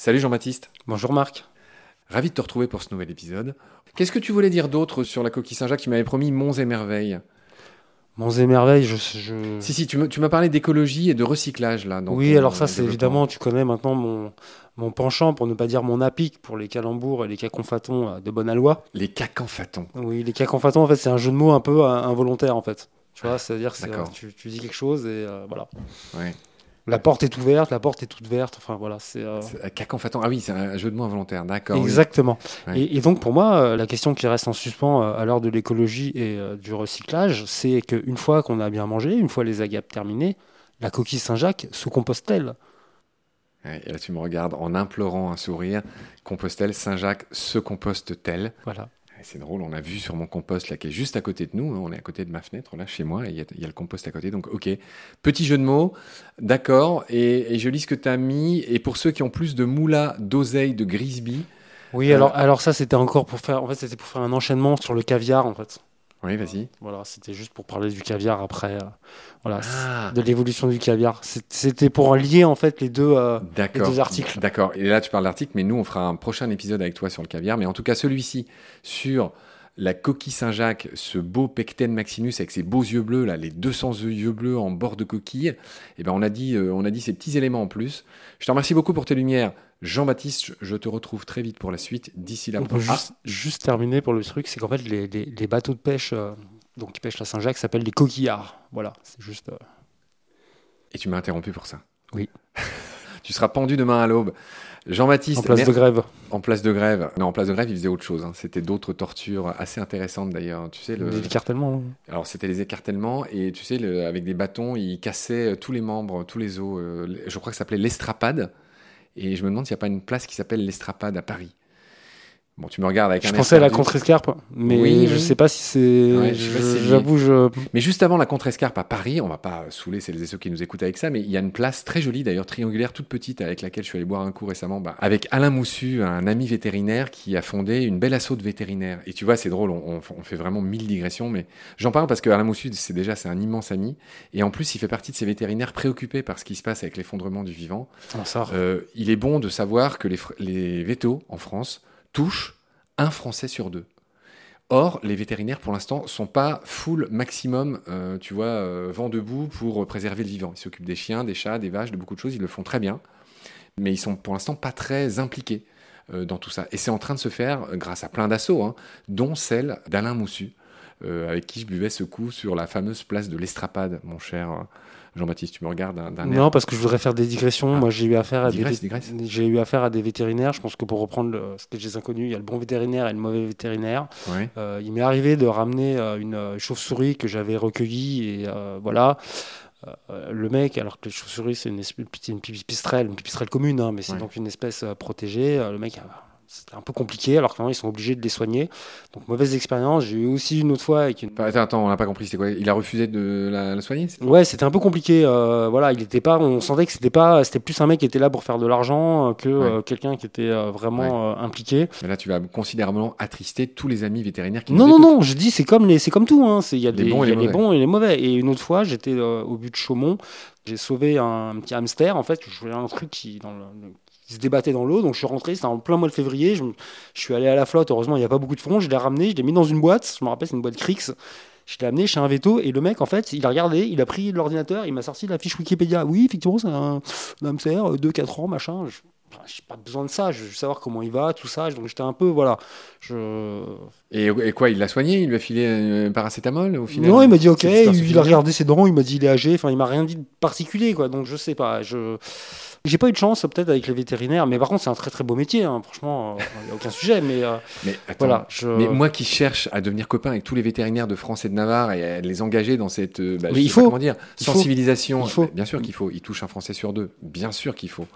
Salut Jean-Baptiste. Bonjour Marc. Ravi de te retrouver pour ce nouvel épisode. Qu'est-ce que tu voulais dire d'autre sur la coquille Saint-Jacques Tu m'avais promis Monts et Merveilles? Monts et Merveilles, je. je... Si, si, tu m'as parlé d'écologie et de recyclage là. dans oui, ton alors ça, c'est évidemment, tu connais maintenant mon, mon penchant, pour ne pas dire mon apic, pour les calembours et les caconfatons euh, de bonne aloi. Les cacanfatons. Oui, les caconfatons, en fait, c'est un jeu de mots un peu euh, involontaire, en fait. Tu vois, c'est-à-dire que tu, tu dis quelque chose et euh, voilà. Ouais. La porte est ouverte, la porte est toute verte, enfin voilà, c'est. euh, euh. Ah oui, c'est un jeu de mots involontaire. D'accord. oui. Exactement. Ouais. Et, et donc pour moi, euh, la question qui reste en suspens à l'heure de l'écologie et du recyclage, c'est qu'une fois qu'on a bien mangé, une fois les agapes terminées, la coquille Saint-Jacques se compose-t-elle et là, tu me regardes en implorant un sourire. Compostelle, Saint-Jacques se composte-t-elle? Voilà. C'est drôle, on a vu sur mon compost là qui est juste à côté de nous, hein, on est à côté de ma fenêtre là chez moi et il y, a- il y a le compost à côté, donc ok. Petit jeu de mots, d'accord, et, et je lis ce que tu as mis, et pour ceux qui ont plus de moula, d'oseille, de Grisby, Oui, Euh, alors, alors ça c'était encore pour faire, en fait c'était pour faire un enchaînement sur le caviar en fait. Oui vas-y. Voilà, c'était juste pour parler du caviar après, euh, voilà, Ah, de l'évolution du caviar. C'était pour lier en fait les deux. euh, d'accord. les deux articles. D'accord, et là tu parles d'article, mais nous on fera un prochain épisode avec toi sur le caviar, mais en tout cas celui-ci sur la coquille Saint-Jacques, ce beau Pecten Maximus avec ses beaux yeux bleus, là, les 200 yeux bleus en bord de coquille, et ben on a dit, euh, on a dit ces petits éléments en plus. Je te remercie beaucoup pour tes lumières. Jean-Baptiste, je te retrouve très vite pour la suite. D'ici là, On peut Ah, juste, juste terminer pour le truc, c'est qu'en fait les, les- les bateaux de pêche, euh, donc qui pêchent la Saint-Jacques, s'appellent les coquillards. Voilà, c'est juste. euh, Et tu m'as interrompu pour ça. Oui. tu seras pendu demain à l'aube. Jean-Baptiste, en place de grève. en place de grève. Non, en place de grève, il faisait autre chose. hein. C'était d'autres tortures assez intéressantes d'ailleurs. Tu sais, le... Les écartèlements. hein. alors c'était les écartèlements et tu sais, le- avec des bâtons, il cassait euh, tous les membres, tous les os. euh, je crois que ça s'appelait l'estrapade. Et je me demande s'il n'y a pas une place qui s'appelle l'estrapade à Paris. Bon, tu me regardes avec Je un air pensais à la contre-escarpe, mais Oui, je oui. sais pas si c'est. Ouais, je je-. J'avoue, je. Mais juste avant la contre-escarpe à Paris, on va pas saouler celles et ceux qui nous écoutent avec ça, mais il y a une place très jolie, d'ailleurs triangulaire, toute petite, avec laquelle je suis allé boire un coup récemment, bah, avec Alain Moussu, un ami vétérinaire qui a fondé une belle assaut de vétérinaires. Et tu vois, c'est drôle, on, on- on fait vraiment mille digressions, mais j'en parle parce que Alain Moussu, c'est déjà c'est un immense ami, et en plus, il fait partie de ces vétérinaires préoccupés par ce qui se passe avec l'effondrement du vivant. Ah, ça. Euh, il est bon de savoir que les, les vétos en France touchent un Français sur deux. Or, les vétérinaires, pour l'instant, sont pas full maximum, euh, tu vois, euh, vent debout pour préserver le vivant. Ils s'occupent des chiens, des chats, des vaches, de beaucoup de choses. Ils le font très bien, mais ils sont pour l'instant pas très impliqués euh, dans tout ça. Et c'est en train de se faire grâce à plein d'assauts, hein, dont celle d'Alain Moussu, avec qui je buvais ce coup sur la fameuse place de l'Estrapade, mon cher Jean-Baptiste. Tu me regardes d'un air Non, parce que je voudrais faire des digressions. Ah. Moi, j'ai eu affaire à Digresse, des j'ai eu affaire à des vétérinaires. Je pense que pour reprendre le sketch des inconnus, il y a le bon vétérinaire et le mauvais vétérinaire. Ouais. Euh, il m'est arrivé de ramener euh, une euh, chauve-souris que j'avais recueillie et euh, voilà. Euh, le mec, alors que la chauve-souris c'est une, une pipistrelle, une pipistrelle commune, hein, mais c'est Ouais. donc une espèce protégée. Le mec, euh, c'était un peu compliqué, alors que maintenant ils sont obligés de les soigner. Donc mauvaise expérience. J'ai eu aussi une autre fois avec une. Enfin, Attends, attends, on n'a pas compris, c'était quoi? Il a refusé de la, la soigner Ouais, c'était un peu compliqué. euh, voilà, il était pas. On sentait que c'était pas. C'était plus un mec qui était là pour faire de l'argent euh, que euh, quelqu'un qui était euh, vraiment impliqué. Mais là, tu vas considérablement attrister tous les amis vétérinaires qui Non, nous non, non, je dis, c'est comme, les, c'est comme tout. hein. Il y a, Les des, bons y a les bons et les mauvais. Et une autre fois, j'étais au but de Chaumont. J'ai sauvé un, petit hamster. En fait, je voulais un truc qui, dans le- se débattait dans l'eau. Donc, je suis rentré. C'était en plein mois de février. Je, suis allé à la flotte. Heureusement, il n'y a pas beaucoup de fond. Je l'ai ramené. Je l'ai mis dans une boîte. Je me rappelle, c'est une boîte Crix. Je l'ai amené chez un veto. Et le mec, en fait, il a regardé. Il a pris l'ordinateur. Il m'a sorti la fiche Wikipédia. Oui, effectivement, c'est un, hamster, 2-4 ans, machin. Je, j'ai pas besoin de ça. Je veux savoir comment il va, tout ça. Donc, j'étais un peu, voilà. Je, Et, et quoi, il l'a soigné? Il lui a filé un paracétamol au final? Non, il m'a dit ok, il a regardé ses dents, il m'a dit il est âgé, enfin il m'a rien dit de particulier quoi, donc je sais pas, je j'ai pas eu de chance peut-être avec les vétérinaires, mais par contre c'est un très très beau métier, hein, franchement, il n'y a aucun sujet, mais euh, Mais attends, voilà, je... Mais moi qui cherche à devenir copain avec tous les vétérinaires de France et de Navarre et à les engager dans cette euh, bah, je il sais pas faut. comment dire sensibilisation, Il faut. bien sûr qu'il faut. Il touche un Français sur deux, bien sûr qu'il faut.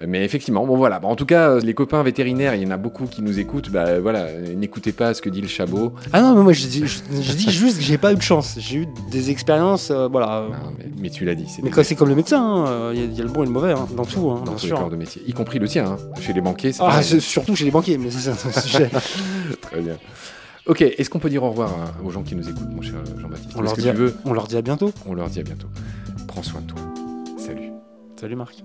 Euh, Mais effectivement, bon voilà. Bon, en tout cas, euh, les copains vétérinaires, il y en a beaucoup qui nous écoutent. Bah voilà, euh, n'écoutez pas ce que dit le chabot. Ah non, mais moi je dis, je, je dis juste que j'ai pas eu de chance, j'ai eu des expériences, euh, voilà. euh, Non, mais, mais tu l'as dit, c'est mais des- c'est comme le médecin, hein, euh, il y, a- il y a le bon et le mauvais, hein, dans tout, hein, dans bien tous les corps de métier, y compris le tien, hein. chez les banquiers. c'est Ah, surtout chez les banquiers, mais c'est un sujet. Très bien. Ok, est-ce qu'on peut dire au revoir aux gens qui nous écoutent, mon cher Jean-Baptiste? On, leur dit à... on leur dit à bientôt. On leur dit à bientôt. Prends soin de toi. Salut. Salut Marc.